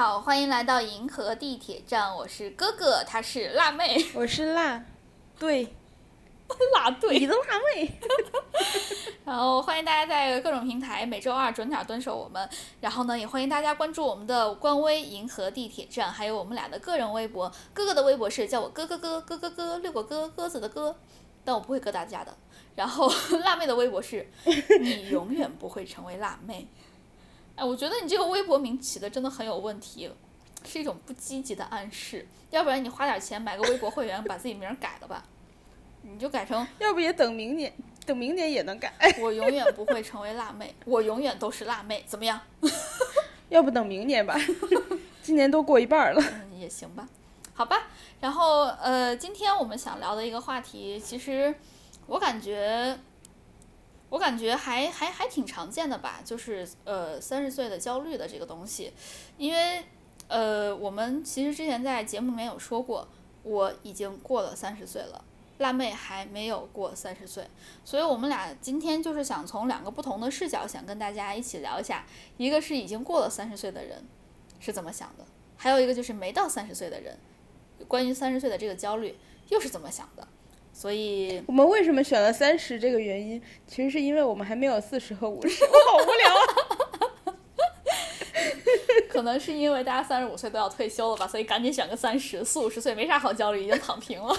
好，欢迎来到银河地铁站，我是哥哥，他是辣妹，我是辣，对，辣对，你的辣妹。然后欢迎大家在各种平台每周二准点蹲守我们，然后呢，也欢迎大家关注我们的官微银河地铁站，还有我们俩的个人微博。哥哥的微博是叫我哥哥哥哥哥哥六个哥鸽子的哥，但我不会割大家的。然后辣妹的微博是，你永远不会成为辣妹。哎，我觉得你这个微博名起的真的很有问题，是一种不积极的暗示。要不然你花点钱买个微博会员，把自己名儿改了吧，你就改成要不也等明年，等明年也能改。我永远不会成为辣妹，我永远都是辣妹，怎么样？要不等明年吧，今年都过一半了。嗯，也行吧，好吧。然后呃，今天我们想聊的一个话题，其实我感觉。我感觉还还还挺常见的吧，就是呃三十岁的焦虑的这个东西，因为呃我们其实之前在节目里面有说过，我已经过了三十岁了，辣妹还没有过三十岁，所以我们俩今天就是想从两个不同的视角，想跟大家一起聊一下，一个是已经过了三十岁的人是怎么想的，还有一个就是没到三十岁的人，关于三十岁的这个焦虑又是怎么想的。所以我们为什么选了三十这个原因，其实是因为我们还没有四十和五十，我好无聊啊。可能是因为大家三十五岁都要退休了吧，所以赶紧选个三十，四五十岁没啥好焦虑，已经躺平了。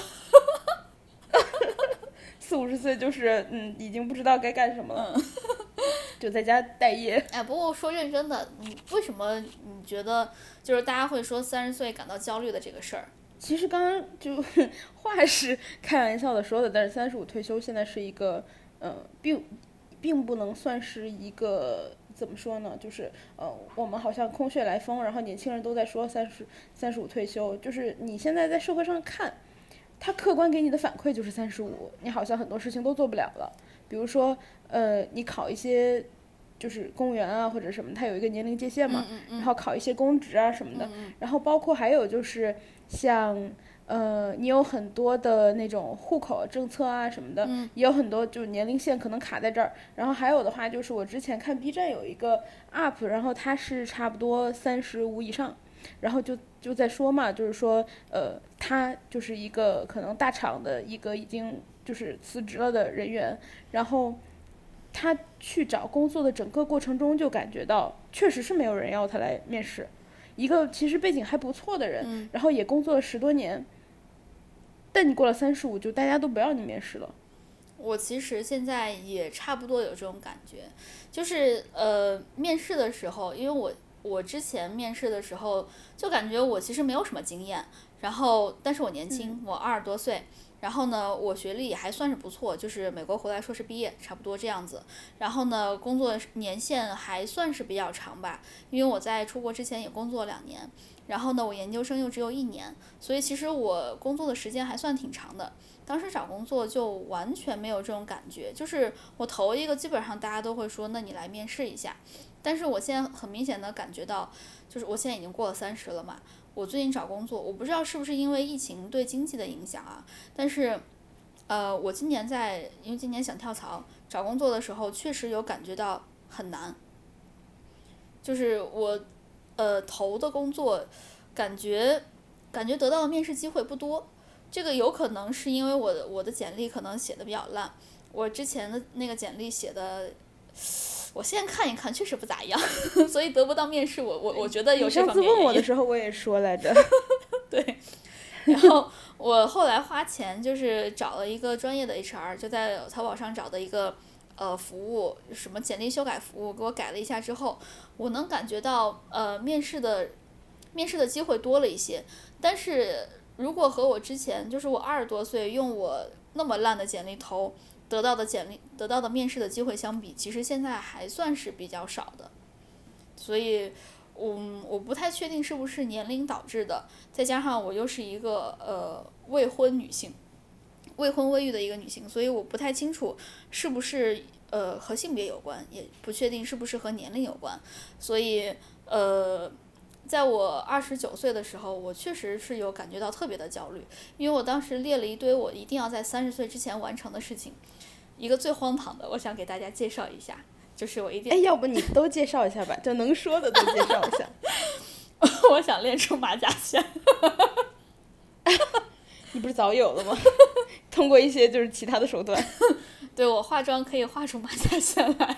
四五十岁就是嗯，已经不知道该干什么了，就在家待业。哎，不过说认真的，你为什么你觉得就是大家会说三十岁感到焦虑的这个事儿？其实刚刚就 话是开玩笑的说的，但是三十五退休现在是一个，呃，并并不能算是一个怎么说呢？就是呃，我们好像空穴来风，然后年轻人都在说三十三十五退休，就是你现在在社会上看，他客观给你的反馈就是三十五，你好像很多事情都做不了了。比如说，呃，你考一些就是公务员啊或者什么，它有一个年龄界限嘛，然后考一些公职啊什么的，然后包括还有就是。像呃，你有很多的那种户口政策啊什么的，也有很多就年龄线可能卡在这儿。然后还有的话就是我之前看 B 站有一个 UP，然后他是差不多三十五以上，然后就就在说嘛，就是说呃，他就是一个可能大厂的一个已经就是辞职了的人员，然后他去找工作的整个过程中就感觉到确实是没有人要他来面试。一个其实背景还不错的人，然后也工作了十多年，但你过了三十五，就大家都不要你面试了。我其实现在也差不多有这种感觉，就是呃，面试的时候，因为我我之前面试的时候就感觉我其实没有什么经验，然后但是我年轻，我二十多岁。然后呢，我学历也还算是不错，就是美国回来硕士毕业，差不多这样子。然后呢，工作年限还算是比较长吧，因为我在出国之前也工作两年。然后呢，我研究生又只有一年，所以其实我工作的时间还算挺长的。当时找工作就完全没有这种感觉，就是我投一个，基本上大家都会说，那你来面试一下。但是我现在很明显的感觉到，就是我现在已经过了三十了嘛。我最近找工作，我不知道是不是因为疫情对经济的影响啊，但是，呃，我今年在，因为今年想跳槽，找工作的时候确实有感觉到很难，就是我，呃，投的工作，感觉，感觉得到的面试机会不多，这个有可能是因为我的我的简历可能写的比较烂，我之前的那个简历写的。我现在看一看，确实不咋样，所以得不到面试，我我我觉得有这方面上次问我的时候，我也说来着。对，然后我后来花钱就是找了一个专业的 HR，就在淘宝上找的一个呃服务，什么简历修改服务，给我改了一下之后，我能感觉到呃面试的面试的机会多了一些。但是如果和我之前就是我二十多岁用我那么烂的简历投。得到的简历、得到的面试的机会相比，其实现在还算是比较少的，所以，我我不太确定是不是年龄导致的，再加上我又是一个呃未婚女性，未婚未育的一个女性，所以我不太清楚是不是呃和性别有关，也不确定是不是和年龄有关，所以呃，在我二十九岁的时候，我确实是有感觉到特别的焦虑，因为我当时列了一堆我一定要在三十岁之前完成的事情。一个最荒唐的，我想给大家介绍一下，就是我一定哎，要不你都介绍一下吧，就能说的都介绍一下。我想练出马甲线。你不是早有了吗？通过一些就是其他的手段。对我化妆可以画出马甲线来，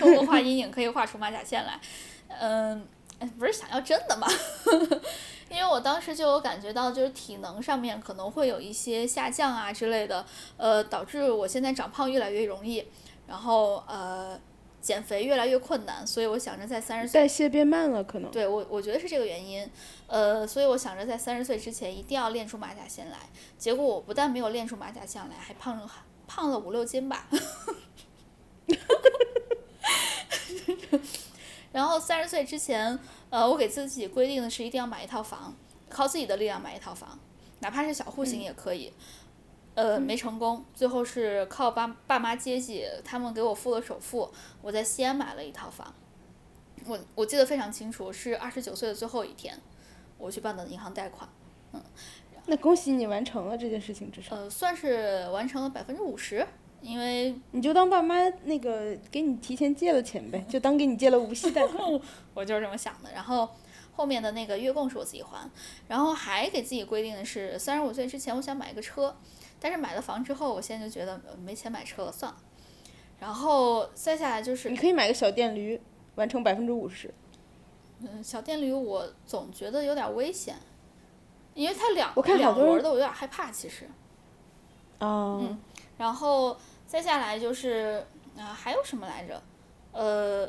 通过画阴影可以画出马甲线来。嗯，不是想要真的吗？因为我当时就有感觉到，就是体能上面可能会有一些下降啊之类的，呃，导致我现在长胖越来越容易，然后呃，减肥越来越困难，所以我想着在三十岁代谢变慢了，可能。对我，我觉得是这个原因，呃，所以我想着在三十岁之前一定要练出马甲线来。结果我不但没有练出马甲线来，还胖了胖了五六斤吧。然后三十岁之前，呃，我给自己规定的是一定要买一套房，靠自己的力量买一套房，哪怕是小户型也可以。呃，没成功，最后是靠爸爸妈接济，他们给我付了首付，我在西安买了一套房。我我记得非常清楚，是二十九岁的最后一天，我去办的银行贷款。嗯，那恭喜你完成了这件事情，至少。呃，算是完成了百分之五十。因为你就当爸妈那个给你提前借了钱呗，就当给你借了无息贷款。我就是这么想的。然后后面的那个月供是我自己还，然后还给自己规定的是三十五岁之前我想买一个车，但是买了房之后，我现在就觉得没钱买车了，算了。然后再下来就是你可以买个小电驴，完成百分之五十。嗯，小电驴我总觉得有点危险，因为它两我看两轮的，我有点害怕其实。哦。嗯。然后再下来就是啊，还有什么来着？呃，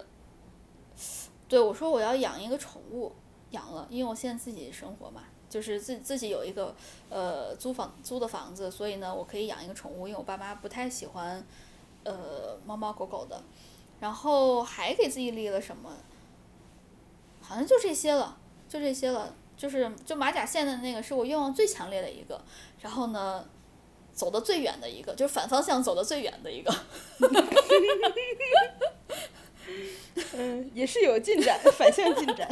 对我说我要养一个宠物，养了，因为我现在自己生活嘛，就是自自己有一个呃租房租的房子，所以呢，我可以养一个宠物，因为我爸妈不太喜欢呃猫猫狗狗的。然后还给自己立了什么？好像就这些了，就这些了，就是就马甲线的那个是我愿望最强烈的一个。然后呢？走的最远的一个，就是反方向走的最远的一个。嗯，也是有进展，反向进展。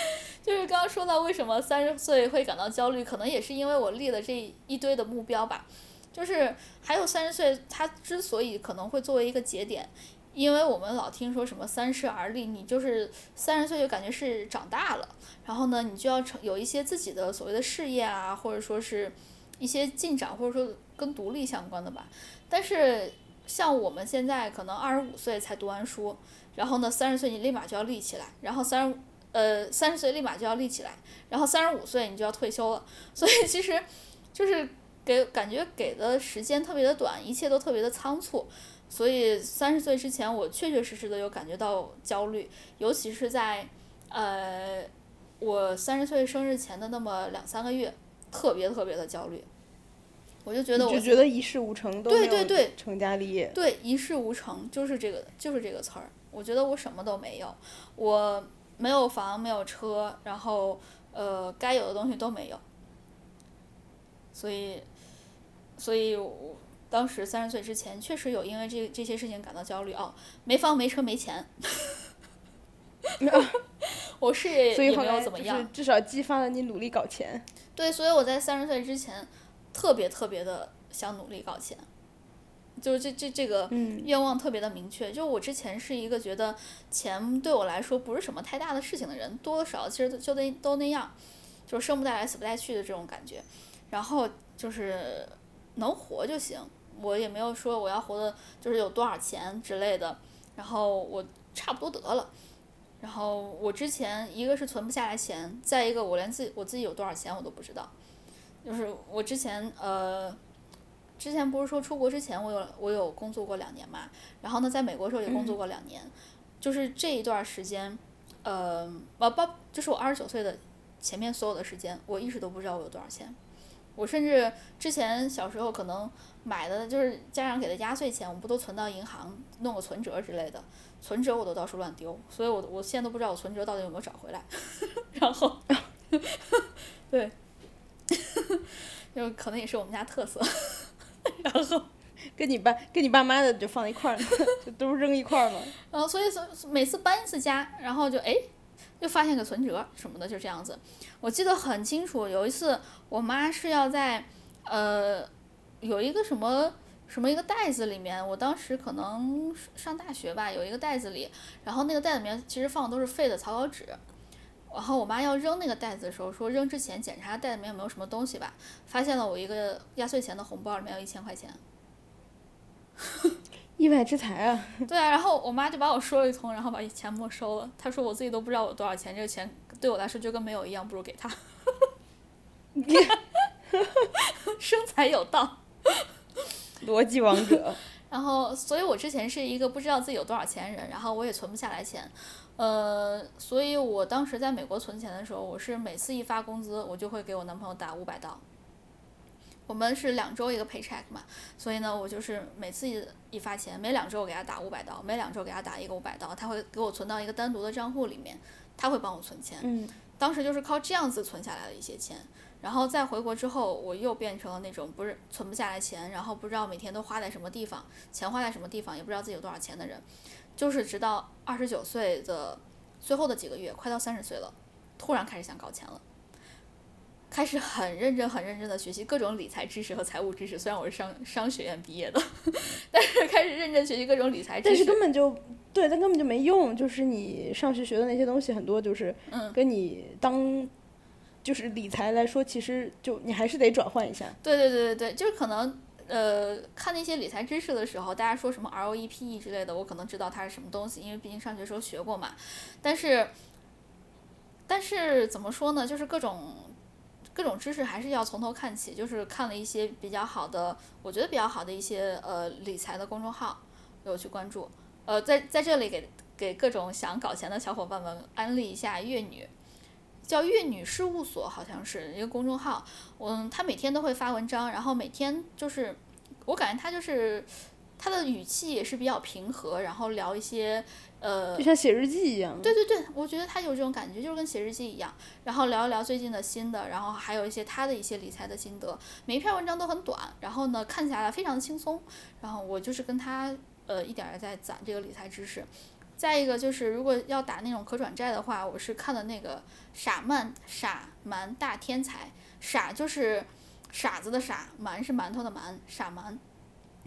就是刚刚说到为什么三十岁会感到焦虑，可能也是因为我立了这一堆的目标吧。就是还有三十岁，它之所以可能会作为一个节点，因为我们老听说什么三十而立，你就是三十岁就感觉是长大了，然后呢，你就要成有一些自己的所谓的事业啊，或者说是一些进展，或者说。跟独立相关的吧，但是像我们现在可能二十五岁才读完书，然后呢三十岁你立马就要立起来，然后三十呃三十岁立马就要立起来，然后三十五岁你就要退休了，所以其实就是给感觉给的时间特别的短，一切都特别的仓促，所以三十岁之前我确确实实的有感觉到焦虑，尤其是在呃我三十岁生日前的那么两三个月，特别特别的焦虑。我就觉得，我就觉得一事无成，都对对对，成家立业。对，一事无成就是这个，就是这个词儿。我觉得我什么都没有，我没有房，没有车，然后呃，该有的东西都没有。所以，所以我当时三十岁之前，确实有因为这这些事情感到焦虑哦，没房没车没钱。我事业也没有怎么样，至少激发了你努力搞钱。对，所以我在三十岁之前。特别特别的想努力搞钱，就是这这这个愿望特别的明确。就我之前是一个觉得钱对我来说不是什么太大的事情的人，多少其实就那都那样，就是生不带来死不带去的这种感觉。然后就是能活就行，我也没有说我要活的就是有多少钱之类的。然后我差不多得了。然后我之前一个是存不下来钱，再一个我连自己我自己有多少钱我都不知道。就是我之前呃，之前不是说出国之前我有我有工作过两年嘛，然后呢，在美国时候也工作过两年，就是这一段时间，呃，不不，就是我二十九岁的前面所有的时间，我一直都不知道我有多少钱，我甚至之前小时候可能买的就是家长给的压岁钱，我们不都存到银行弄个存折之类的，存折我都到处乱丢，所以我我现在都不知道我存折到底有没有找回来，然后，对。就可能也是我们家特色，然后跟你爸跟你爸妈的就放一块儿，就都扔一块儿嘛。然后所以说每次搬一次家，然后就哎，就发现个存折什么的，就这样子。我记得很清楚，有一次我妈是要在呃有一个什么什么一个袋子里面，我当时可能上大学吧，有一个袋子里，然后那个袋子里面其实放的都是废的草稿纸。然后我妈要扔那个袋子的时候，说扔之前检查袋子里面有没有什么东西吧，发现了我一个压岁钱的红包里面有一千块钱。意外之财啊！对啊，然后我妈就把我说了一通，然后把钱没收了。她说我自己都不知道我多少钱，这个钱对我来说就跟没有一样，不如给她。生财有道，逻辑王者。然后，所以我之前是一个不知道自己有多少钱人，然后我也存不下来钱，呃，所以我当时在美国存钱的时候，我是每次一发工资，我就会给我男朋友打五百刀。我们是两周一个 paycheck 嘛，所以呢，我就是每次一一发钱，每两周我给他打五百刀，每两周给他打一个五百刀，他会给我存到一个单独的账户里面，他会帮我存钱。嗯，当时就是靠这样子存下来的一些钱，然后再回国之后，我又变成了那种不是存不下来钱，然后不知道每天都花在什么地方，钱花在什么地方，也不知道自己有多少钱的人，就是直到二十九岁的最后的几个月，快到三十岁了，突然开始想搞钱了。开始很认真、很认真的学习各种理财知识和财务知识。虽然我是商商学院毕业的，但是开始认真学习各种理财知识。但是根本就对，但根本就没用。就是你上学学的那些东西，很多就是跟你当就是理财来说，其实就你还是得转换一下。对对对对对，就是可能呃看那些理财知识的时候，大家说什么 ROE、PE 之类的，我可能知道它是什么东西，因为毕竟上学时候学过嘛。但是但是怎么说呢？就是各种。各种知识还是要从头看起，就是看了一些比较好的，我觉得比较好的一些呃理财的公众号，有去关注。呃，在在这里给给各种想搞钱的小伙伴们安利一下粤女，叫粤女事务所，好像是一个公众号。嗯，他每天都会发文章，然后每天就是我感觉他就是他的语气也是比较平和，然后聊一些。呃，就像写日记一样。对对对，我觉得他有这种感觉，就是跟写日记一样。然后聊一聊最近的新的，然后还有一些他的一些理财的心得。每一篇文章都很短，然后呢，看起来非常的轻松。然后我就是跟他呃一点儿在攒这个理财知识。再一个就是，如果要打那种可转债的话，我是看的那个傻曼傻蛮大天才，傻就是傻子的傻，蛮是馒头的蛮，傻蛮。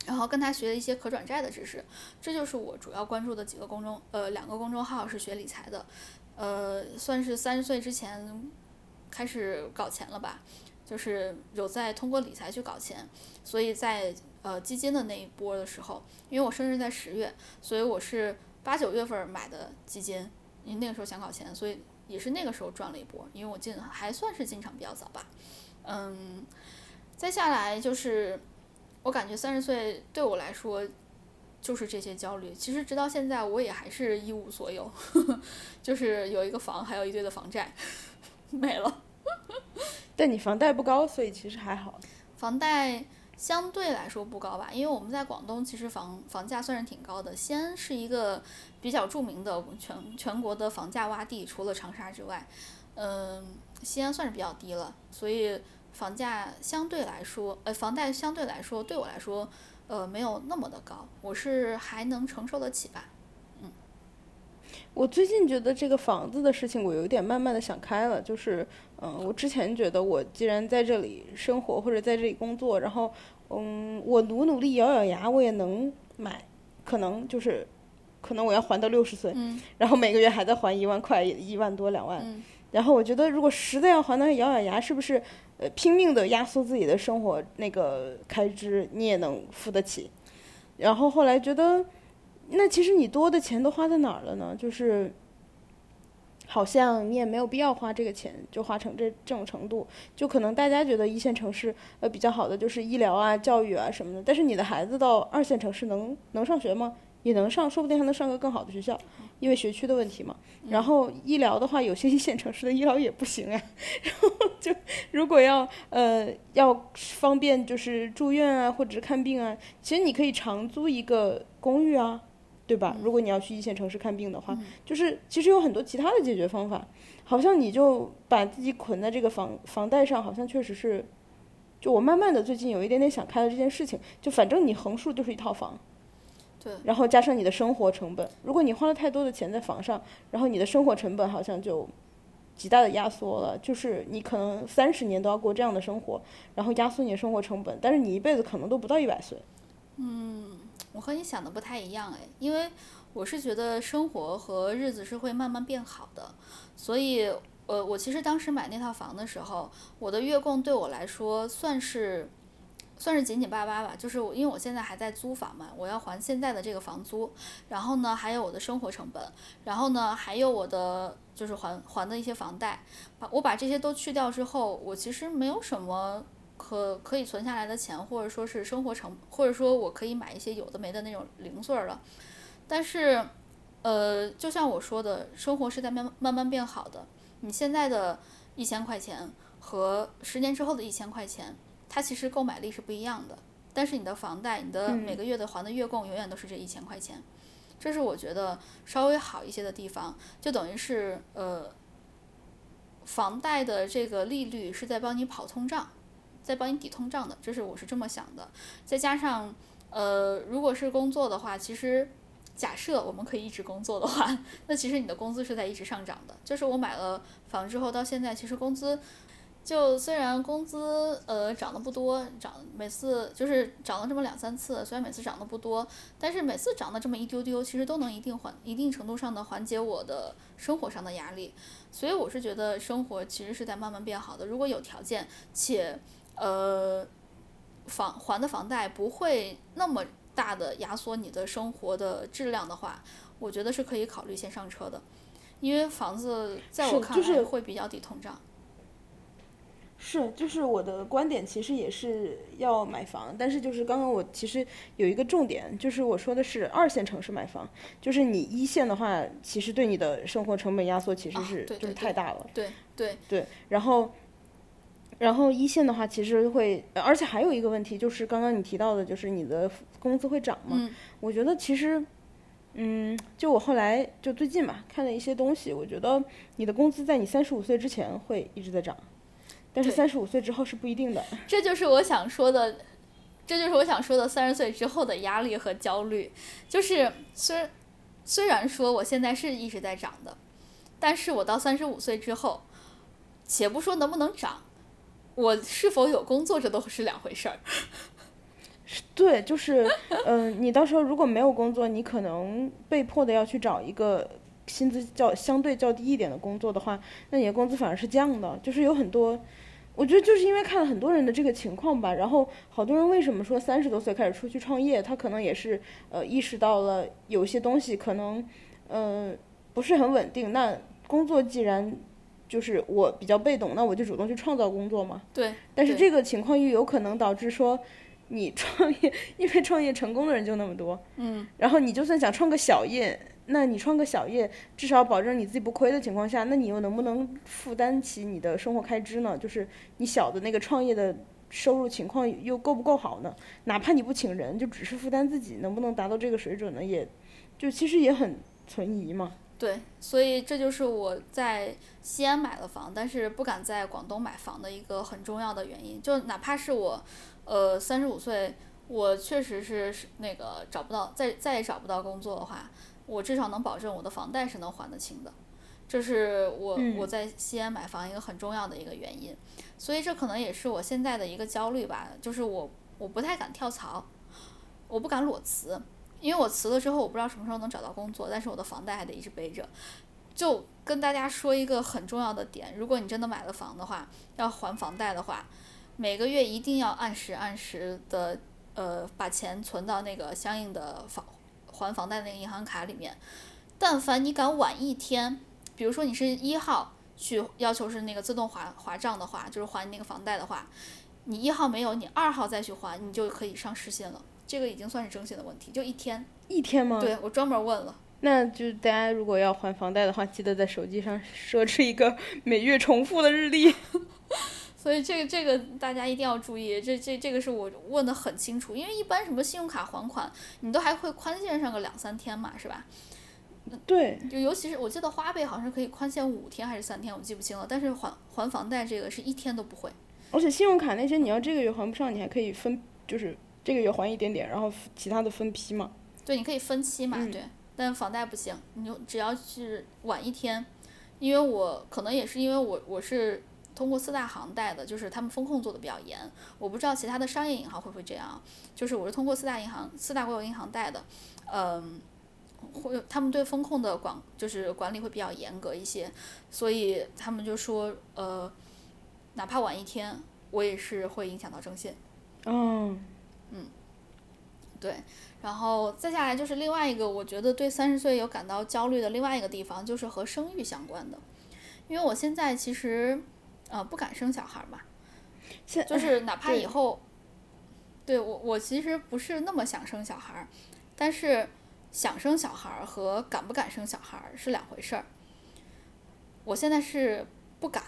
然后跟他学了一些可转债的知识，这就是我主要关注的几个公众，呃，两个公众号是学理财的，呃，算是三十岁之前开始搞钱了吧，就是有在通过理财去搞钱，所以在呃基金的那一波的时候，因为我生日在十月，所以我是八九月份买的基金，因为那个时候想搞钱，所以也是那个时候赚了一波，因为我进还算是进场比较早吧，嗯，再下来就是。我感觉三十岁对我来说，就是这些焦虑。其实直到现在，我也还是一无所有，就是有一个房，还有一堆的房债，没了。但你房贷不高，所以其实还好。房贷相对来说不高吧，因为我们在广东，其实房房价算是挺高的。西安是一个比较著名的全全国的房价洼地，除了长沙之外，嗯，西安算是比较低了，所以。房价相对来说，呃，房贷相对来说对我来说，呃，没有那么的高，我是还能承受得起吧，我最近觉得这个房子的事情，我有点慢慢的想开了，就是，嗯，我之前觉得我既然在这里生活或者在这里工作，然后，嗯，我努努力咬咬牙，我也能买，可能就是，可能我要还到六十岁，然后每个月还在还一万块，一万多两万，然后我觉得如果实在要还，那咬咬牙是不是？呃，拼命的压缩自己的生活那个开支，你也能付得起。然后后来觉得，那其实你多的钱都花在哪儿了呢？就是好像你也没有必要花这个钱，就花成这这种程度。就可能大家觉得一线城市呃比较好的就是医疗啊、教育啊什么的，但是你的孩子到二线城市能能上学吗？也能上，说不定还能上个更好的学校，因为学区的问题嘛。然后医疗的话，有些一线城市的医疗也不行啊。然后就如果要呃要方便，就是住院啊或者是看病啊，其实你可以长租一个公寓啊，对吧？如果你要去一线城市看病的话，就是其实有很多其他的解决方法。好像你就把自己捆在这个房房贷上，好像确实是。就我慢慢的最近有一点点想开了这件事情，就反正你横竖就是一套房。对然后加上你的生活成本，如果你花了太多的钱在房上，然后你的生活成本好像就极大的压缩了。就是你可能三十年都要过这样的生活，然后压缩你的生活成本，但是你一辈子可能都不到一百岁。嗯，我和你想的不太一样哎，因为我是觉得生活和日子是会慢慢变好的，所以呃，我其实当时买那套房的时候，我的月供对我来说算是。算是紧紧巴巴吧，就是，因为我现在还在租房嘛，我要还现在的这个房租，然后呢，还有我的生活成本，然后呢，还有我的就是还还的一些房贷，把我把这些都去掉之后，我其实没有什么可可以存下来的钱，或者说是生活成，或者说我可以买一些有的没的那种零碎了。但是，呃，就像我说的，生活是在慢慢慢变好的，你现在的一千块钱和十年之后的一千块钱。它其实购买力是不一样的，但是你的房贷，你的每个月的还的月供永远都是这一千块钱，这是我觉得稍微好一些的地方，就等于是呃，房贷的这个利率是在帮你跑通胀，在帮你抵通胀的，这是我是这么想的。再加上呃，如果是工作的话，其实假设我们可以一直工作的话，那其实你的工资是在一直上涨的。就是我买了房之后到现在，其实工资。就虽然工资呃涨得不多，涨每次就是涨了这么两三次，虽然每次涨得不多，但是每次涨的这么一丢丢，其实都能一定缓一定程度上的缓解我的生活上的压力，所以我是觉得生活其实是在慢慢变好的。如果有条件且呃房还的房贷不会那么大的压缩你的生活的质量的话，我觉得是可以考虑先上车的，因为房子在我看来会比较抵通胀。是，就是我的观点，其实也是要买房，但是就是刚刚我其实有一个重点，就是我说的是二线城市买房，就是你一线的话，其实对你的生活成本压缩其实是就是太大了。对对对，然后，然后一线的话，其实会，而且还有一个问题，就是刚刚你提到的，就是你的工资会涨吗？嗯。我觉得其实，嗯，就我后来就最近嘛，看了一些东西，我觉得你的工资在你三十五岁之前会一直在涨。但是三十五岁之后是不一定的，这就是我想说的，这就是我想说的三十岁之后的压力和焦虑。就是虽虽然说我现在是一直在涨的，但是我到三十五岁之后，且不说能不能涨，我是否有工作这都是两回事儿。对，就是嗯，你到时候如果没有工作，你可能被迫的要去找一个薪资较相对较低一点的工作的话，那你的工资反而是降的，就是有很多。我觉得就是因为看了很多人的这个情况吧，然后好多人为什么说三十多岁开始出去创业，他可能也是呃意识到了有些东西可能嗯不是很稳定。那工作既然就是我比较被动，那我就主动去创造工作嘛。对。但是这个情况又有可能导致说你创业，因为创业成功的人就那么多。嗯。然后你就算想创个小业。那你创个小业，至少保证你自己不亏的情况下，那你又能不能负担起你的生活开支呢？就是你小的那个创业的收入情况又够不够好呢？哪怕你不请人，就只是负担自己，能不能达到这个水准呢？也，就其实也很存疑嘛。对，所以这就是我在西安买了房，但是不敢在广东买房的一个很重要的原因。就哪怕是我，呃，三十五岁，我确实是那个找不到，再再也找不到工作的话。我至少能保证我的房贷是能还得清的，这是我我在西安买房一个很重要的一个原因，所以这可能也是我现在的一个焦虑吧，就是我我不太敢跳槽，我不敢裸辞，因为我辞了之后我不知道什么时候能找到工作，但是我的房贷还得一直背着。就跟大家说一个很重要的点，如果你真的买了房的话，要还房贷的话，每个月一定要按时按时的呃把钱存到那个相应的房。还房贷那个银行卡里面，但凡你敢晚一天，比如说你是一号去要求是那个自动划划账的话，就是还你那个房贷的话，你一号没有，你二号再去还，你就可以上失信了。这个已经算是征信的问题，就一天。一天吗？对，我专门问了。那就大家如果要还房贷的话，记得在手机上设置一个每月重复的日历。所以这个这个大家一定要注意，这这这个是我问的很清楚，因为一般什么信用卡还款，你都还会宽限上个两三天嘛，是吧？对。就尤其是我记得花呗好像可以宽限五天还是三天，我记不清了。但是还还房贷这个是一天都不会。而且信用卡那些你要这个月还不上，你还可以分，就是这个月还一点点，然后其他的分批嘛。对，你可以分期嘛，对。但房贷不行，你就只要是晚一天，因为我可能也是因为我我是。通过四大行贷的，就是他们风控做的比较严。我不知道其他的商业银行会不会这样，就是我是通过四大银行、四大国有银行贷的，嗯，会他们对风控的管就是管理会比较严格一些，所以他们就说呃，哪怕晚一天，我也是会影响到征信。嗯对，然后再下来就是另外一个，我觉得对三十岁有感到焦虑的另外一个地方，就是和生育相关的，因为我现在其实呃不敢生小孩儿嘛，现就是哪 怕以后，对我我其实不是那么想生小孩儿，但是想生小孩儿和敢不敢生小孩儿是两回事儿。我现在是不敢，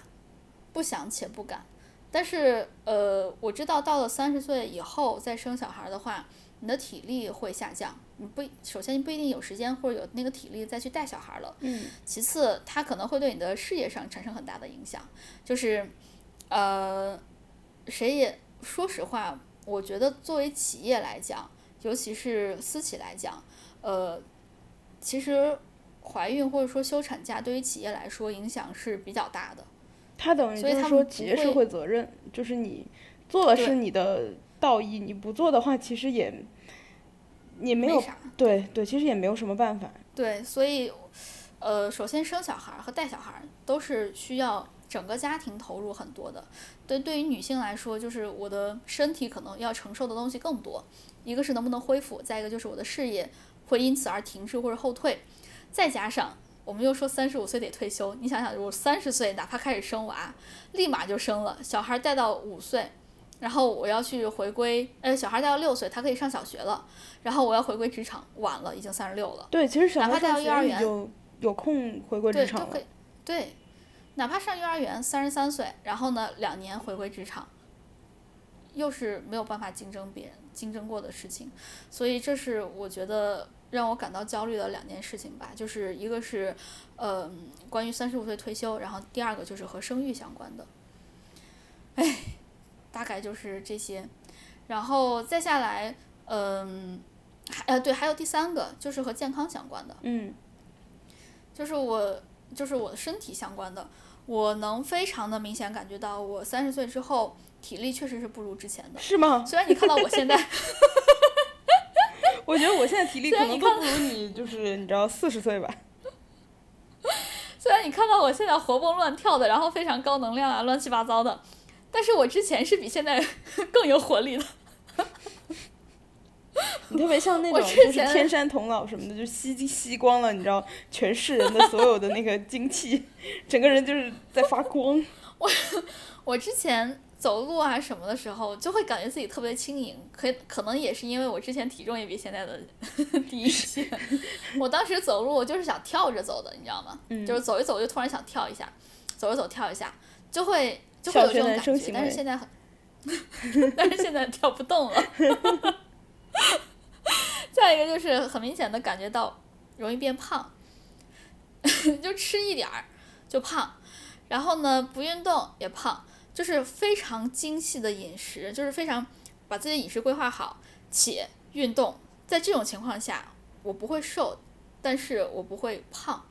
不想且不敢，但是呃，我知道到了三十岁以后再生小孩儿的话，你的体力会下降，你不首先你不一定有时间或者有那个体力再去带小孩儿了。嗯其次，它可能会对你的事业上产生很大的影响，就是，呃，谁也说实话，我觉得作为企业来讲，尤其是私企来讲，呃，其实怀孕或者说休产假对于企业来说影响是比较大的。他等于就是说企业社会会责任，就是你做了是你的道义，你不做的话，其实也也没有啥。对对，其实也没有什么办法。对，所以，呃，首先生小孩儿和带小孩儿都是需要整个家庭投入很多的。对，对于女性来说，就是我的身体可能要承受的东西更多，一个是能不能恢复，再一个就是我的事业会因此而停滞或者后退，再加上。我们又说三十五岁得退休，你想想，我三十岁哪怕开始生娃，立马就生了，小孩带到五岁，然后我要去回归，呃，小孩带到六岁，他可以上小学了，然后我要回归职场，晚了，已经三十六了。对，其实小孩上学到幼儿园你就有空回归职，场了都可。以，对，哪怕上幼儿园三十三岁，然后呢两年回归职场，又是没有办法竞争别人竞争过的事情，所以这是我觉得让我感到焦虑的两件事情吧，就是一个是，呃，关于三十五岁退休，然后第二个就是和生育相关的，哎，大概就是这些，然后再下来，嗯、还呃对，还有第三个就是和健康相关的。嗯就是我就是我的身体相关的，我能非常的明显感觉到，我三十岁之后体力确实是不如之前的。是吗？虽然你看到我现在，我觉得我现在体力 可能都不如你，就是 你知道四十岁吧。虽然你看到我现在活蹦乱跳的，然后非常高能量啊，乱七八糟的，但是我之前是比现在更有活力的。你特别像那我种就是天山童姥什么的，就吸吸光了，你知道全世人的所有的那个精气，整个人就是在发光。我我之前走路啊什么的时候，就会感觉自己特别轻盈，可可能也是因为我之前体重也比现在的 低一些。我当时走路，我就是想跳着走的，你知道吗？嗯就是走一走就突然想跳一下，走着走跳一下，就会就会有这种感觉。但是现在很，但是现在跳不动了。再一个就是很明显的感觉到容易变胖，就吃一点儿就胖，然后呢不运动也胖，就是非常精细的饮食，就是非常把自己的饮食规划好，且运动。在这种情况下，我不会瘦，但是我不会胖，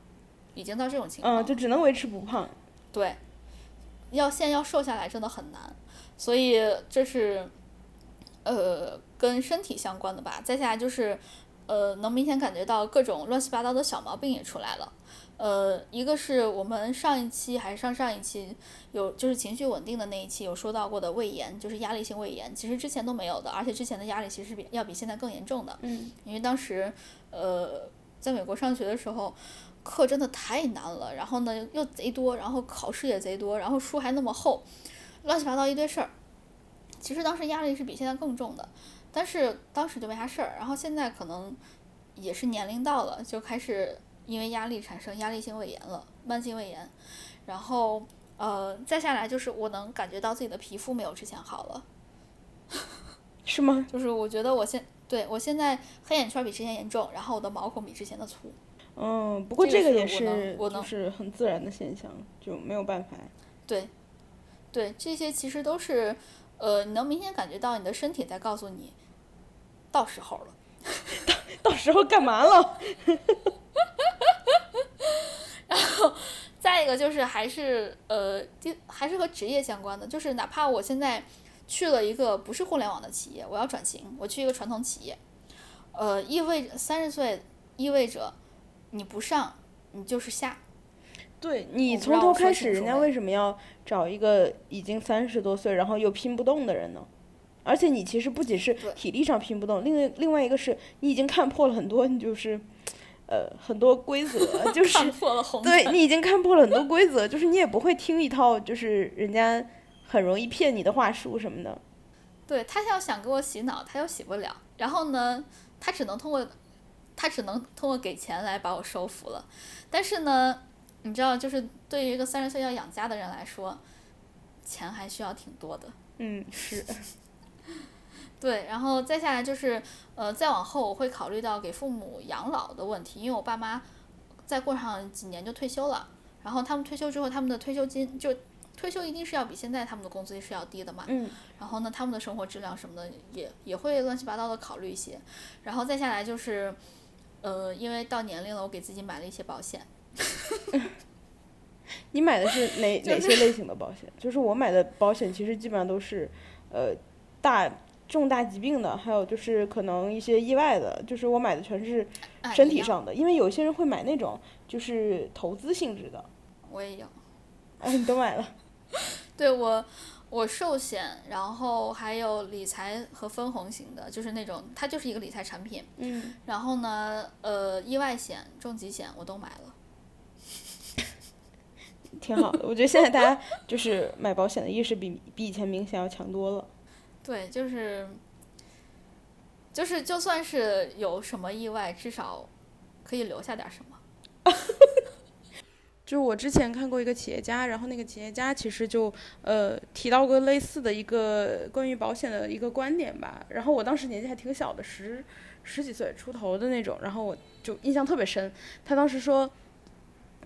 已经到这种情况了。嗯，就只能维持不胖。对，要现在要瘦下来真的很难，所以这是呃跟身体相关的吧。再下来就是呃能明显感觉到各种乱七八糟的小毛病也出来了。呃，一个是我们上一期还是上上一期有就是情绪稳定的那一期有说到过的胃炎，就是压力性胃炎，其实之前都没有的，而且之前的压力其实比要比现在更严重的。嗯，因为当时呃在美国上学的时候，课真的太难了，然后呢又贼多，然后考试也贼多，然后书还那么厚，乱七八糟一堆事儿。其实当时压力是比现在更重的，但是当时就没啥事儿，然后现在可能也是年龄到了，就开始因为压力产生压力性胃炎了，慢性胃炎，然后呃再下来就是我能感觉到自己的皮肤没有之前好了。是吗？就是我觉得我现对我现在黑眼圈比之前严重，然后我的毛孔比之前的粗。嗯，不过这个也是我能是就是很自然的现象，就没有办法。对，对，这些其实都是，呃，你能明显感觉到你的身体在告诉你，到时候了。到到时候干嘛了？再一个就是还是呃，第还是和职业相关的，就是哪怕我现在去了一个不是互联网的企业，我要转型，我去一个传统企业，呃，意味着三十岁意味着你不上，你就是下。对你从头开始，人家为什么要找一个已经三十多岁，然后又拼不动的人呢？而且你其实不仅是体力上拼不动，另另外一个是你已经看破了很多，你就是，呃，很多规则，就是看破了红。对你已经看破了很多规则，就是你也不会听一套就是人家很容易骗你的话术什么的。对他要想给我洗脑，他又洗不了。然后呢，他只能通过，他只能通过给钱来把我收服了。但是呢，你知道，就是对于一个三十岁要养家的人来说，钱还需要挺多的。嗯，是，对，然后再下来就是，呃，再往后我会考虑到给父母养老的问题，因为我爸妈再过上几年就退休了，然后他们退休之后，他们的退休金就退休一定是要比现在他们的工资是要低的嘛，嗯，然后呢，他们的生活质量什么的也也会乱七八糟的考虑一些，然后再下来就是，呃，因为到年龄了，我给自己买了一些保险，你买的是哪就哪些类型的保险？就是我买的保险其实基本上都是，呃，大重大疾病的，还有就是可能一些意外的，就是我买的全是身体上的，因为有些人会买那种就是投资性质的。我也有。哎，你都买了？对我，我寿险，然后还有理财和分红型的，就是那种它就是一个理财产品。嗯，然后呢，呃，意外险、重疾险我都买了。挺好的。我觉得现在大家就是买保险的意识比比以前明显要强多了。对，就是，就是就算是有什么意外，至少可以留下点什么。就我之前看过一个企业家，然后那个企业家其实就呃提到过类似的一个关于保险的一个观点吧。然后我当时年纪还挺小的，十十几岁出头的那种，然后我就印象特别深。他当时说，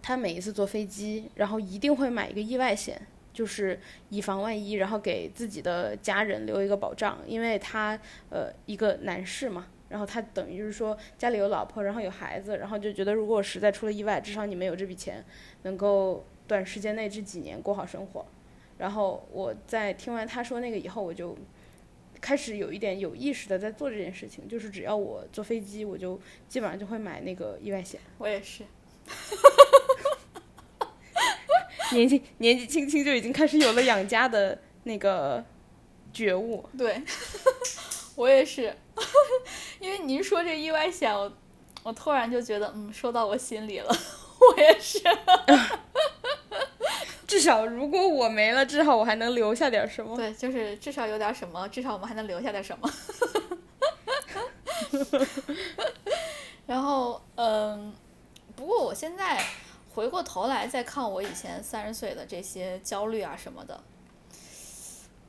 他每一次坐飞机，然后一定会买一个意外险，就是以防万一，然后给自己的家人留一个保障，因为他呃一个男士嘛。然后他等于就是说家里有老婆，然后有孩子，然后就觉得如果我实在出了意外，至少你们有这笔钱，能够短时间内这几年过好生活。然后我在听完他说那个以后，我就开始有一点有意识的在做这件事情，就是只要我坐飞机，我就基本上就会买那个意外险。我也是。年纪年纪轻轻就已经开始有了养家的那个觉悟。对，我也是，因为您说这意外险，我我突然就觉得，嗯，说到我心里了。我也是，至少如果我没了，至少我还能留下点什么。对，就是至少有点什么，至少我们还能留下点什么。然后，嗯，不过我现在回过头来再看我以前三十岁的这些焦虑啊什么的，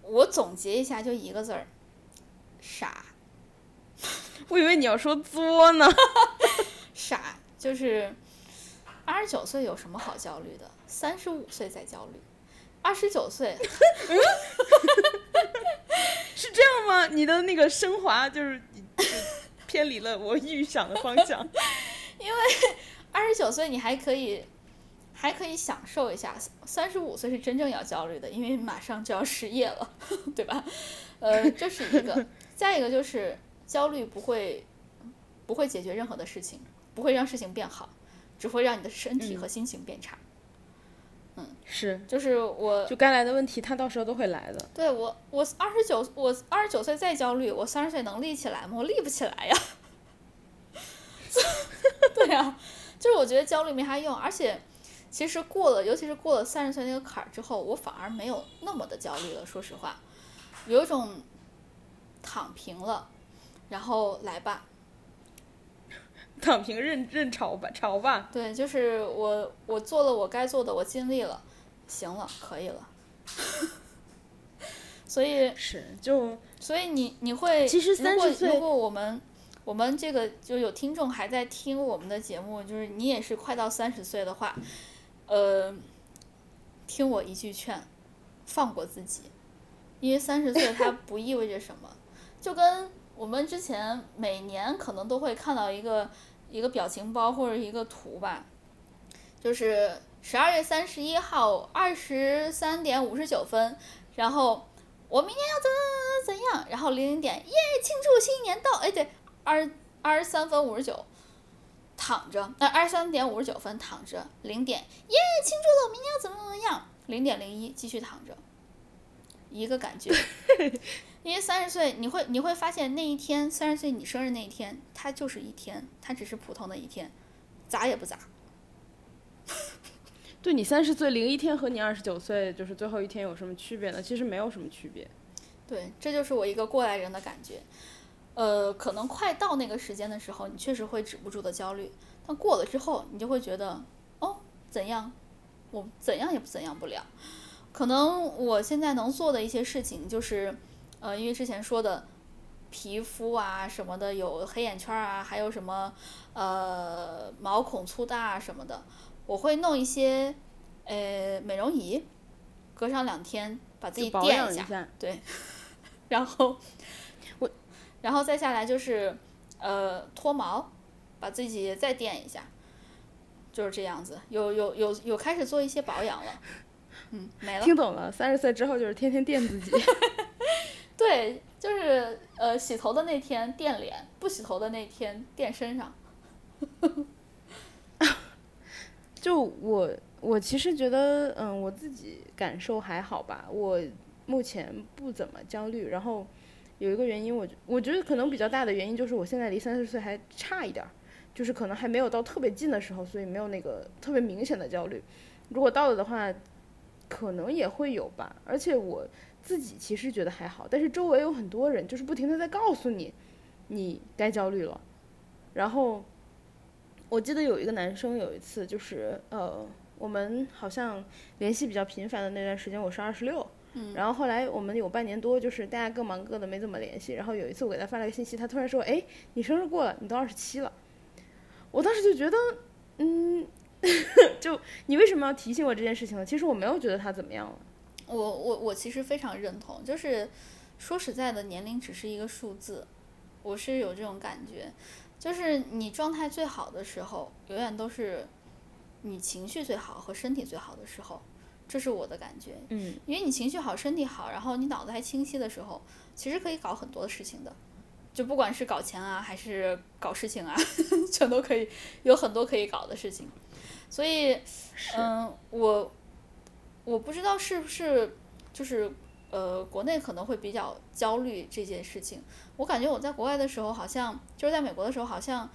我总结一下就一个字儿，傻。我以为你要说作呢。傻，就是二十九岁有什么好焦虑的？三十五岁再焦虑，二十九岁 是这样吗？你的那个升华就是偏离了我预想的方向。因为二十九岁你还可以还可以享受一下，三十五岁是真正要焦虑的，因为马上就要失业了，对吧？呃，这是一个，再一个就是焦虑不会不会解决任何的事情，不会让事情变好，只会让你的身体和心情变差。嗯是，就是我就该来的问题，他到时候都会来的。对我，我二十九，我二十九岁再焦虑，我三十岁能立起来吗？我立不起来呀。对呀、就是我觉得焦虑没啥用，而且其实过了，尤其是过了三十岁那个坎儿之后，我反而没有那么的焦虑了。说实话，有一种躺平了，然后来吧。躺平认认潮吧，潮吧。对，就是我，我做了我该做的，我尽力了，行了，可以了。所以是，就所以你你会，其实如果30岁如果我们我们这个就有听众还在听我们的节目，就是你也是快到三十岁的话，呃，听我一句劝，放过自己，因为三十岁它不意味着什么，就跟我们之前每年可能都会看到一个一个表情包或者一个图吧，就是十二月三十一号二十三点五十九分，然后我明年要怎怎怎怎样，然后零零点耶庆祝新年到，哎对，二二十三分五十九，躺着，那二十三点五十九分躺着，零点耶庆祝了，明天要怎么怎么样，零点零一继续躺着，一个感觉。因为三十岁，你会你会发现那一天，三十岁你生日那一天，它就是一天，它只是普通的一天，咋也不咋。对你三十岁零一天和你二十九岁就是最后一天有什么区别呢？其实没有什么区别。对，这就是我一个过来人的感觉。呃，可能快到那个时间的时候，你确实会止不住的焦虑，但过了之后，你就会觉得，哦，怎样，我怎样也不怎样不了。可能我现在能做的一些事情就是。呃，因为之前说的皮肤啊什么的有黑眼圈啊，还有什么呃毛孔粗大啊什么的，我会弄一些呃美容仪，隔上两天把自己垫一下，对，然后我然后再下来就是呃脱毛，把自己再垫一下，就是这样子，有有有有开始做一些保养了，嗯，没了。听懂了，三十岁之后就是天天垫自己。对，就是呃，洗头的那天垫脸，不洗头的那天垫身上。就我，我其实觉得，嗯，我自己感受还好吧。我目前不怎么焦虑。然后有一个原因，我我觉得可能比较大的原因就是我现在离三十岁还差一点儿，就是可能还没有到特别近的时候，所以没有那个特别明显的焦虑。如果到了的话，可能也会有吧。而且我。自己其实觉得还好，但是周围有很多人就是不停的在告诉你，你该焦虑了。然后我记得有一个男生有一次就是呃，我们好像联系比较频繁的那段时间，我是二十六，然后后来我们有半年多就是大家各忙各的没怎么联系。然后有一次我给他发了个信息，他突然说：“哎，你生日过了，你都二十七了。”我当时就觉得，嗯，就你为什么要提醒我这件事情呢？其实我没有觉得他怎么样了。我我我其实非常认同，就是说实在的，年龄只是一个数字，我是有这种感觉，就是你状态最好的时候，永远都是你情绪最好和身体最好的时候，这是我的感觉。嗯，因为你情绪好，身体好，然后你脑子还清晰的时候，其实可以搞很多的事情的，就不管是搞钱啊，还是搞事情啊，全都可以有很多可以搞的事情。所以，嗯，我。我不知道是不是就是呃，国内可能会比较焦虑这件事情。我感觉我在国外的时候，好像就是在美国的时候，好像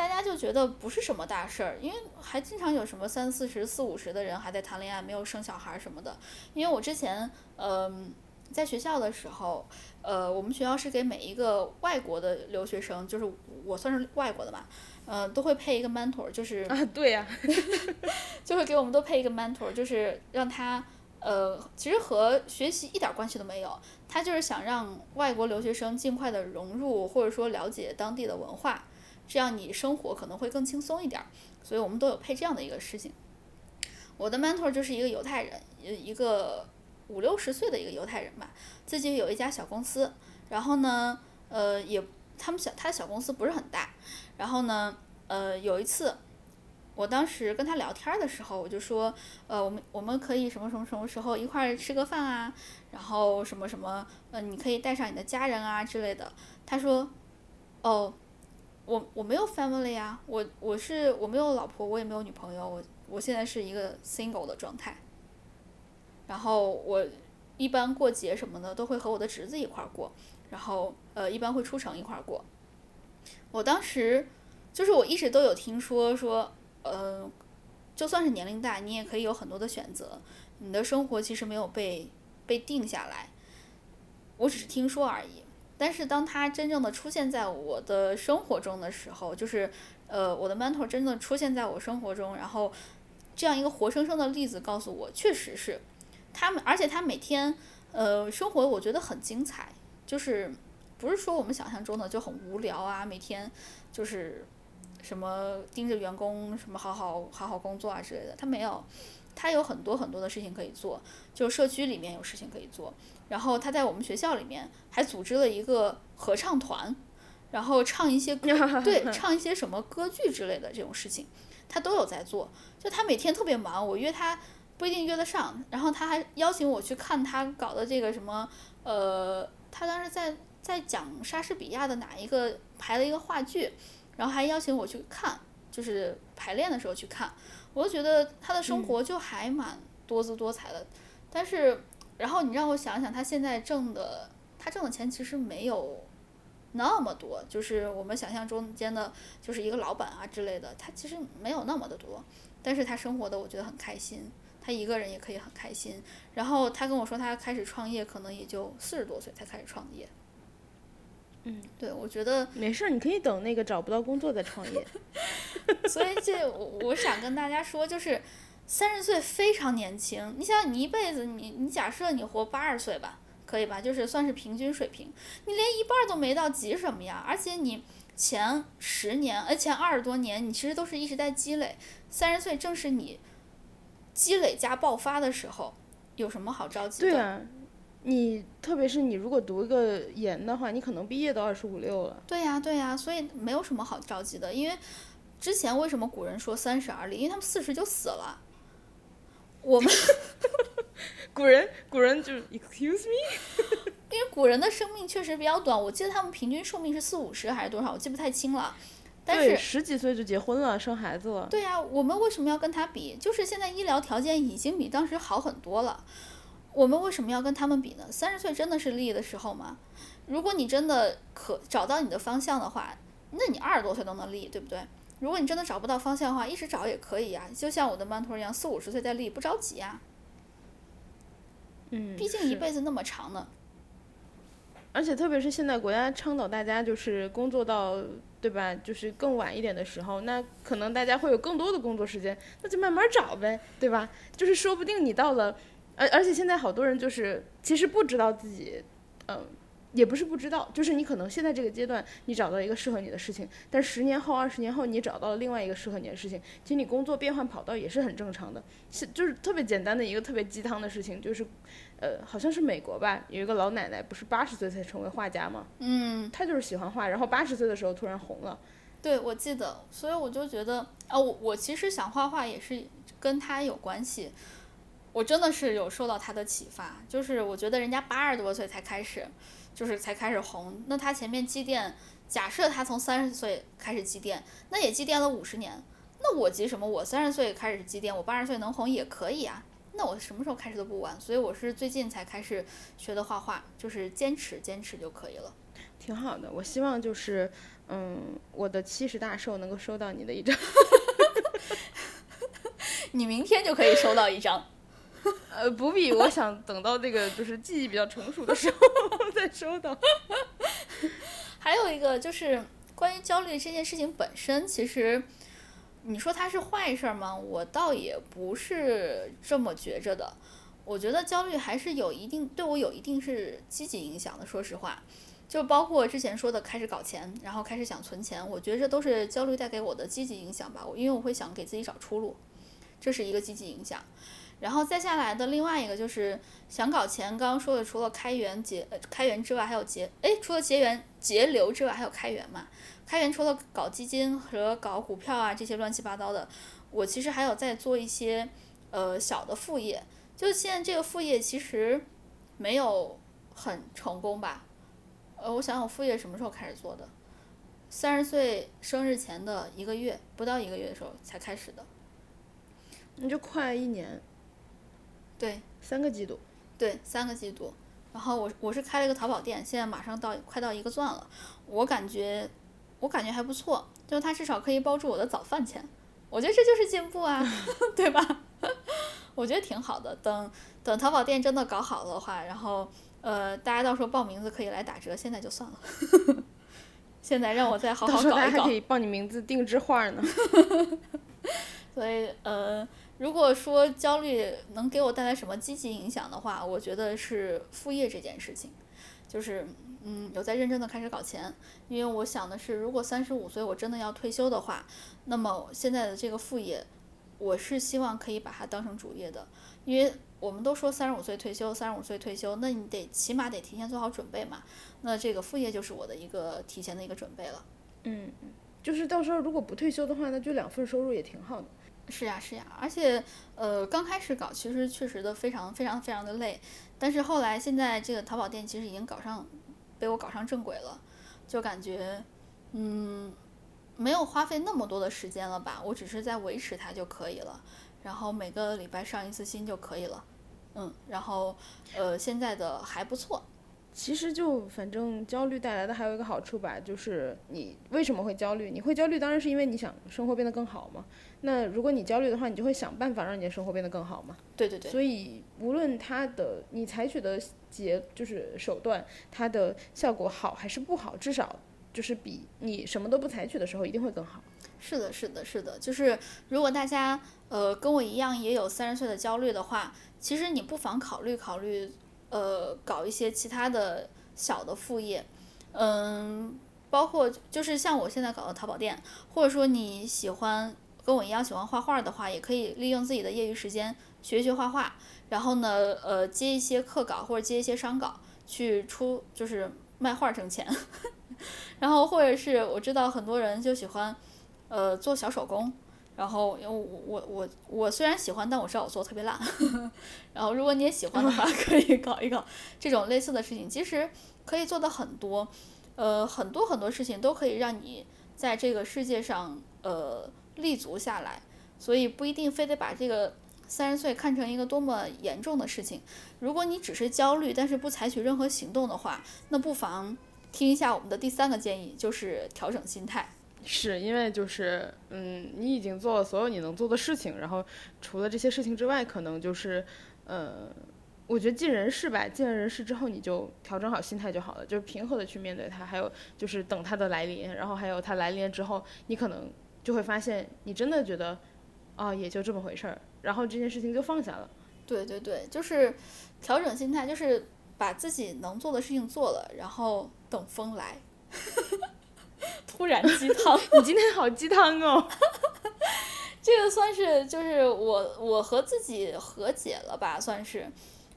大家就觉得不是什么大事儿，因为还经常有什么三四十、四五十的人还在谈恋爱，没有生小孩什么的。因为我之前嗯在学校的时候，呃，我们学校是给每一个外国的留学生，就是我算是外国的嘛。嗯，都会配一个 mentor，就 是啊，对呀，就会给我们都配一个 mentor，就是让他呃，其实和学习一点关系都没有，他就是想让外国留学生尽快的融入或者说了解当地的文化，这样你生活可能会更轻松一点儿，所以我们都有配这样的一个事情。我的 mentor 就是一个犹太人，一个五六十岁的一个犹太人吧，自己有一家小公司，然后呢，呃，也。他们小他的小公司不是很大，然后呢，呃，有一次，我当时跟他聊天的时候，我就说，呃，我们我们可以什么什么什么时候一块儿吃个饭啊，然后什么什么，呃，你可以带上你的家人啊之类的。他说，哦，我我没有 family 啊，我我是我没有老婆，我也没有女朋友，我我现在是一个 single 的状态。然后我一般过节什么的都会和我的侄子一块儿过。然后，呃，一般会出城一块儿过。我当时，就是我一直都有听说说，呃，就算是年龄大，你也可以有很多的选择。你的生活其实没有被被定下来，我只是听说而已。但是当他真正的出现在我的生活中的时候，就是，呃，我的 mentor 真的出现在我生活中，然后这样一个活生生的例子告诉我，确实是他们，而且他每天，呃，生活我觉得很精彩。就是不是说我们想象中的就很无聊啊，每天就是什么盯着员工什么好好好好工作啊之类的，他没有，他有很多很多的事情可以做，就是社区里面有事情可以做，然后他在我们学校里面还组织了一个合唱团，然后唱一些歌，对，唱一些什么歌剧之类的这种事情，他都有在做，就他每天特别忙，我约他不一定约得上，然后他还邀请我去看他搞的这个什么呃。他当时在在讲莎士比亚的哪一个排了一个话剧，然后还邀请我去看，就是排练的时候去看，我就觉得他的生活就还蛮多姿多彩的。但是，然后你让我想想，他现在挣的，他挣的钱其实没有那么多，就是我们想象中间的，就是一个老板啊之类的，他其实没有那么的多。但是他生活的我觉得很开心，他一个人也可以很开心。然后他跟我说，他开始创业可能也就四十多岁才开始创业。嗯，对，我觉得没事儿，你可以等那个找不到工作再创业。所以这我我想跟大家说，就是三十岁非常年轻。你想，你一辈子，你你假设你活八十岁吧，可以吧？就是算是平均水平。你连一半都没到，急什么呀？而且你前十年，呃，前二十多年，你其实都是一直在积累。三十岁正是你积累加爆发的时候，有什么好着急的？对啊，你特别是你如果读一个研的话，你可能毕业都二十五六了。对呀，对呀，所以没有什么好着急的，因为之前为什么古人说三十而立？因为他们四十就死了。我们 古人，古人就是 excuse me，因为古人的生命确实比较短，我记得他们平均寿命是四五十还是多少，我记不太清了。但对，是十几岁就结婚了，生孩子了。对呀、我们为什么要跟他比？就是现在医疗条件已经比当时好很多了，我们为什么要跟他们比呢？三十岁真的是立的时候吗？如果你真的可找到你的方向的话，那你二十多岁都能立，对不对？如果你真的找不到方向的话，一直找也可以呀。就像我的曼托一样，四五十岁再立不着急呀，嗯，毕竟一辈子那么长呢。而且特别是现在国家倡导大家就是工作到对吧，就是更晚一点的时候，那可能大家会有更多的工作时间，那就慢慢找呗，对吧？就是说不定你到了，而而且现在好多人就是其实不知道自己，嗯。也不是不知道，就是你可能现在这个阶段你找到一个适合你的事情，但十年后、二十年后你找到了另外一个适合你的事情，其实你工作变换跑道也是很正常的。是就是特别简单的一个特别鸡汤的事情，就是，呃，好像是美国吧，有一个老奶奶不是八十岁才成为画家吗？嗯，她就是喜欢画，然后八十岁的时候突然红了。对，我记得，所以我就觉得啊，我我其实想画画也是跟他有关系。我真的是有受到他的启发，就是我觉得人家八十多岁才开始，就是才开始红，那他前面积淀，假设他从三十岁开始积淀，那也积淀了五十年，那我急什么？我三十岁开始积淀，我八十岁能红也可以啊。那我什么时候开始都不晚，所以我是最近才开始学的画画，就是坚持坚持就可以了。挺好的，我希望就是，嗯，我的七十大寿能够收到你的一张，你明天就可以收到一张。呃，不必，我想等到这个就是记忆比较成熟的时候再收到。还有一个就是关于焦虑这件事情本身，其实你说它是坏事儿吗？我倒也不是这么觉着的。我觉得焦虑还是有一定对我有一定是积极影响的。说实话，就包括之前说的开始搞钱，然后开始想存钱，我觉得这都是焦虑带给我的积极影响吧。我因为我会想给自己找出路，这是一个积极影响。然后再下来的另外一个就是想搞钱，刚刚说的除了开源节呃开源之外，还有节哎除了节源节流之外，还有开源嘛。开源除了搞基金和搞股票啊这些乱七八糟的，我其实还有在做一些呃小的副业。就现在这个副业其实没有很成功吧。呃，我想想我副业什么时候开始做的？三十岁生日前的一个月，不到一个月的时候才开始的。那就快一年，对，三个季度。对，三个季度。然后我我是开了一个淘宝店，现在马上到快到一个钻了，我感觉我感觉还不错，就是它至少可以包住我的早饭钱，我觉得这就是进步啊，对吧？我觉得挺好的。等等淘宝店真的搞好了的话，然后呃大家到时候报名字可以来打折，现在就算了。现在让我再好好搞一搞时候还可。以报你名字定制画呢。所以呃，如果说焦虑能给我带来什么积极影响的话，我觉得是副业这件事情，就是嗯，有在认真的开始搞钱，因为我想的是，如果三十五岁我真的要退休的话，那么现在的这个副业，我是希望可以把它当成主业的，因为我们都说三十五岁退休，三十五岁退休，那你得起码得提前做好准备嘛，那这个副业就是我的一个提前的一个准备了。嗯，就是到时候如果不退休的话，那就两份收入也挺好的。是呀，是呀，而且呃，刚开始搞其实确实的非常非常非常的累，但是后来现在这个淘宝店其实已经搞上，被我搞上正轨了，就感觉嗯没有花费那么多的时间了吧，我只是在维持它就可以了，然后每个礼拜上一次新就可以了，嗯，然后呃现在的还不错。其实就反正焦虑带来的还有一个好处吧，就是你为什么会焦虑？你会焦虑当然是因为你想生活变得更好嘛。那如果你焦虑的话，你就会想办法让你的生活变得更好嘛。对对对。所以无论它的你采取的结就是手段，它的效果好还是不好，至少就是比你什么都不采取的时候一定会更好。是的，是的，是的，就是如果大家呃跟我一样也有三十岁的焦虑的话，其实你不妨考虑考虑。呃，搞一些其他的小的副业，嗯，包括就是像我现在搞的淘宝店，或者说你喜欢跟我一样喜欢画画的话，也可以利用自己的业余时间学学画画，然后呢，呃，接一些课稿或者接一些商稿去出，就是卖画挣钱，然后或者是我知道很多人就喜欢，呃，做小手工。然后，因为我我我我虽然喜欢，但我知道我做的特别烂。然后，如果你也喜欢的话，可以搞一搞这种类似的事情。其实可以做的很多，呃，很多很多事情都可以让你在这个世界上呃立足下来。所以不一定非得把这个三十岁看成一个多么严重的事情。如果你只是焦虑，但是不采取任何行动的话，那不妨听一下我们的第三个建议，就是调整心态。是因为就是，嗯，你已经做了所有你能做的事情，然后除了这些事情之外，可能就是，呃，我觉得尽人事吧。尽了人事之后，你就调整好心态就好了，就是平和的去面对它。还有就是等它的来临，然后还有它来临之后，你可能就会发现，你真的觉得，啊，也就这么回事儿，然后这件事情就放下了。对对对，就是调整心态，就是把自己能做的事情做了，然后等风来。突然鸡汤，你今天好鸡汤哦！这个算是就是我我和自己和解了吧，算是。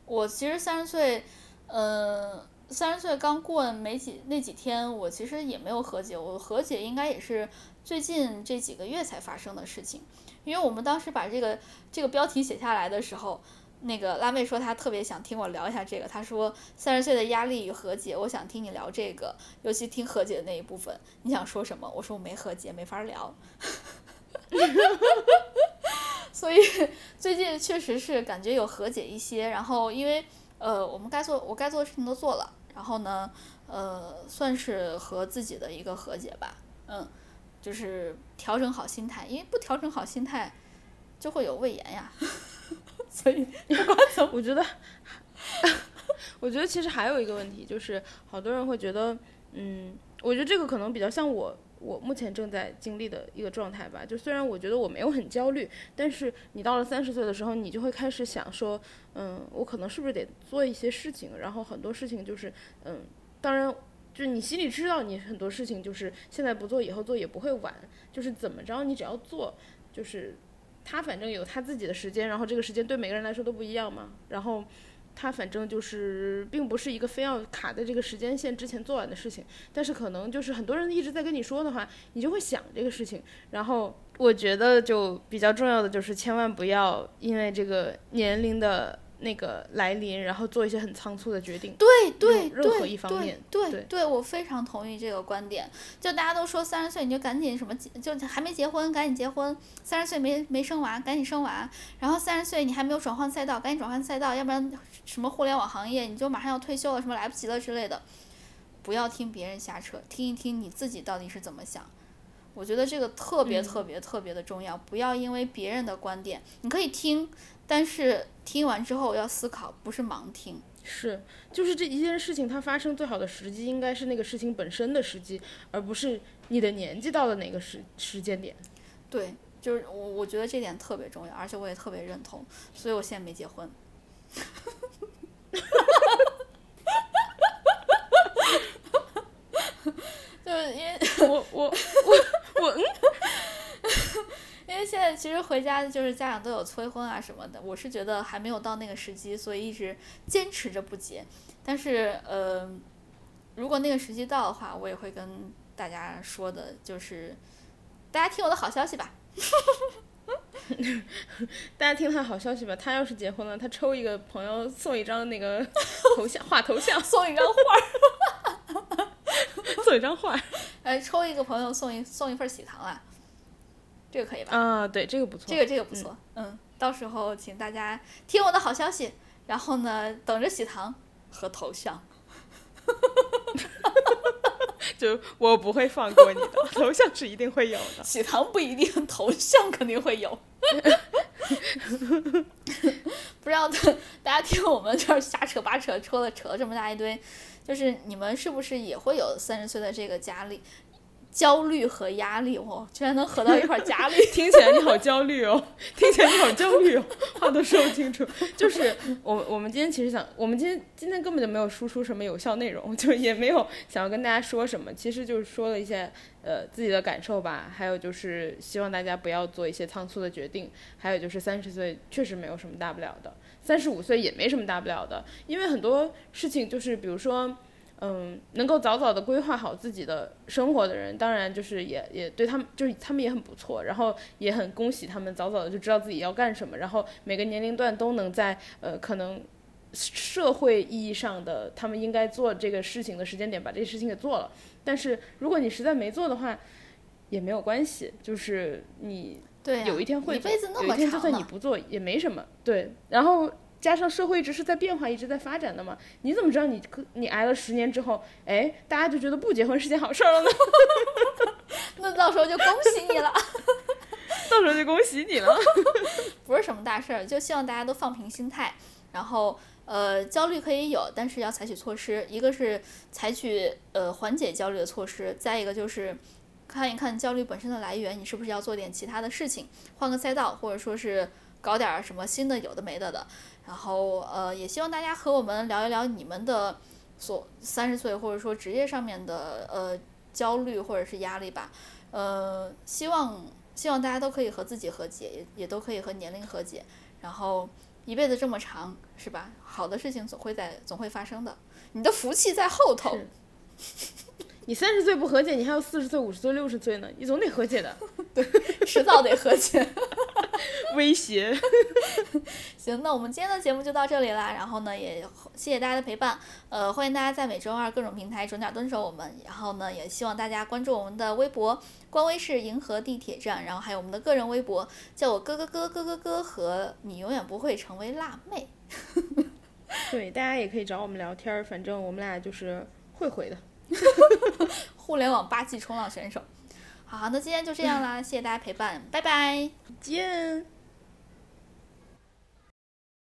我其实三十岁，嗯，三十岁刚过没几那几天，我其实也没有和解。我和解应该也是最近这几个月才发生的事情，因为我们当时把这个这个标题写下来的时候。那个辣妹说她特别想听我聊一下这个，她说三十岁的压力与和解，我想听你聊这个，尤其听和解的那一部分。你想说什么？我说我没和解，没法聊。所以最近确实是感觉有和解一些，然后因为呃我们该做我该做的事情都做了，然后呢呃算是和自己的一个和解吧，嗯，就是调整好心态，因为不调整好心态就会有胃炎呀。所以，我觉得，我觉得其实还有一个问题，就是好多人会觉得，嗯，我觉得这个可能比较像我，我目前正在经历的一个状态吧。就虽然我觉得我没有很焦虑，但是你到了三十岁的时候，你就会开始想说，嗯，我可能是不是得做一些事情？然后很多事情就是，嗯，当然，就是你心里知道，你很多事情就是现在不做，以后做也不会晚。就是怎么着，你只要做，就是。他反正有他自己的时间，然后这个时间对每个人来说都不一样嘛。然后他反正就是并不是一个非要卡在这个时间线之前做完的事情，但是可能就是很多人一直在跟你说的话，你就会想这个事情。然后我觉得就比较重要的就是千万不要因为这个年龄的。那个来临，然后做一些很仓促的决定。对对任何一方面，对对，我非常同意这个观点。就大家都说三十岁你就赶紧什么，就还没结婚赶紧结婚；三十岁没没生娃赶紧生娃；然后三十岁你还没有转换赛道赶紧转换赛道，要不然什么互联网行业你就马上要退休了，什么来不及了之类的。不要听别人瞎扯，听一听你自己到底是怎么想。我觉得这个特别特别特别的重要。不要因为别人的观点，你可以听。但是听完之后要思考，不是盲听。是，就是这一件事情它发生最好的时机，应该是那个事情本身的时机，而不是你的年纪到了哪个时时间点。对，就是我我觉得这点特别重要，而且我也特别认同，所以我现在没结婚。哈哈哈哈哈哈！就是因为我我我我嗯。因为现在其实回家就是家长都有催婚啊什么的，我是觉得还没有到那个时机，所以一直坚持着不结。但是呃，如果那个时机到的话，我也会跟大家说的，就是大家听我的好消息吧。大家听他好消息吧，他要是结婚了，他抽一个朋友送一张那个 头像，画头像，送一张画。送一张画，哎，呃，抽一个朋友送一送一份喜糖啊，这个可以吧？啊，对，这个不错。这个这个不错，嗯，到时候请大家听我的好消息，然后呢，等着喜糖和头像。就我不会放过你的，头像是一定会有的。喜糖不一定，头像肯定会有。不知道大家听我们这儿瞎扯八扯，扯了扯了这么大一堆，就是你们是不是也会有三十岁的这个压力？焦虑和压力，哦，居然能合到一块儿，压 力听起来你好焦虑哦，听起来你好焦虑哦，话都说不清楚。就是我我们今天其实想，我们今天今天根本就没有输出什么有效内容，就也没有想要跟大家说什么，其实就是说了一些呃自己的感受吧，还有就是希望大家不要做一些仓促的决定，还有就是三十岁确实没有什么大不了的，三十五岁也没什么大不了的，因为很多事情就是比如说。嗯，能够早早的规划好自己的生活的人，当然就是也也对他们，就是他们也很不错，然后也很恭喜他们早早的就知道自己要干什么，然后每个年龄段都能在呃可能社会意义上的他们应该做这个事情的时间点把这些事情给做了。但是如果你实在没做的话，也没有关系，就是你有一天会，有一天就算你不做也没什么。对，然后。加上社会一直是在变化，一直在发展的嘛，你怎么知道你你挨了十年之后，哎，大家就觉得不结婚是件好事儿了呢？那到时候就恭喜你了，到时候就恭喜你了，不是什么大事儿，就希望大家都放平心态，然后呃，焦虑可以有，但是要采取措施，一个是采取呃缓解焦虑的措施，再一个就是看一看焦虑本身的来源，你是不是要做点其他的事情，换个赛道，或者说是搞点什么新的有的没的的。然后呃，也希望大家和我们聊一聊你们的所三十岁或者说职业上面的呃焦虑或者是压力吧，呃，希望希望大家都可以和自己和解，也也都可以和年龄和解。然后一辈子这么长，是吧？好的事情总会在总会发生的，你的福气在后头。你三十岁不和解，你还有四十岁、五十岁、六十岁呢，你总得和解的。对，迟早得和解。威胁。行，那我们今天的节目就到这里啦。然后呢，也谢谢大家的陪伴。呃，欢迎大家在每周二各种平台准点蹲守我们。然后呢，也希望大家关注我们的微博，官微是银河地铁站。然后还有我们的个人微博，叫我哥哥哥哥哥哥和你永远不会成为辣妹。对，大家也可以找我们聊天儿，反正我们俩就是会回的。互联网八级冲浪选手。好，那今天就这样啦，谢谢大家陪伴，拜拜，见。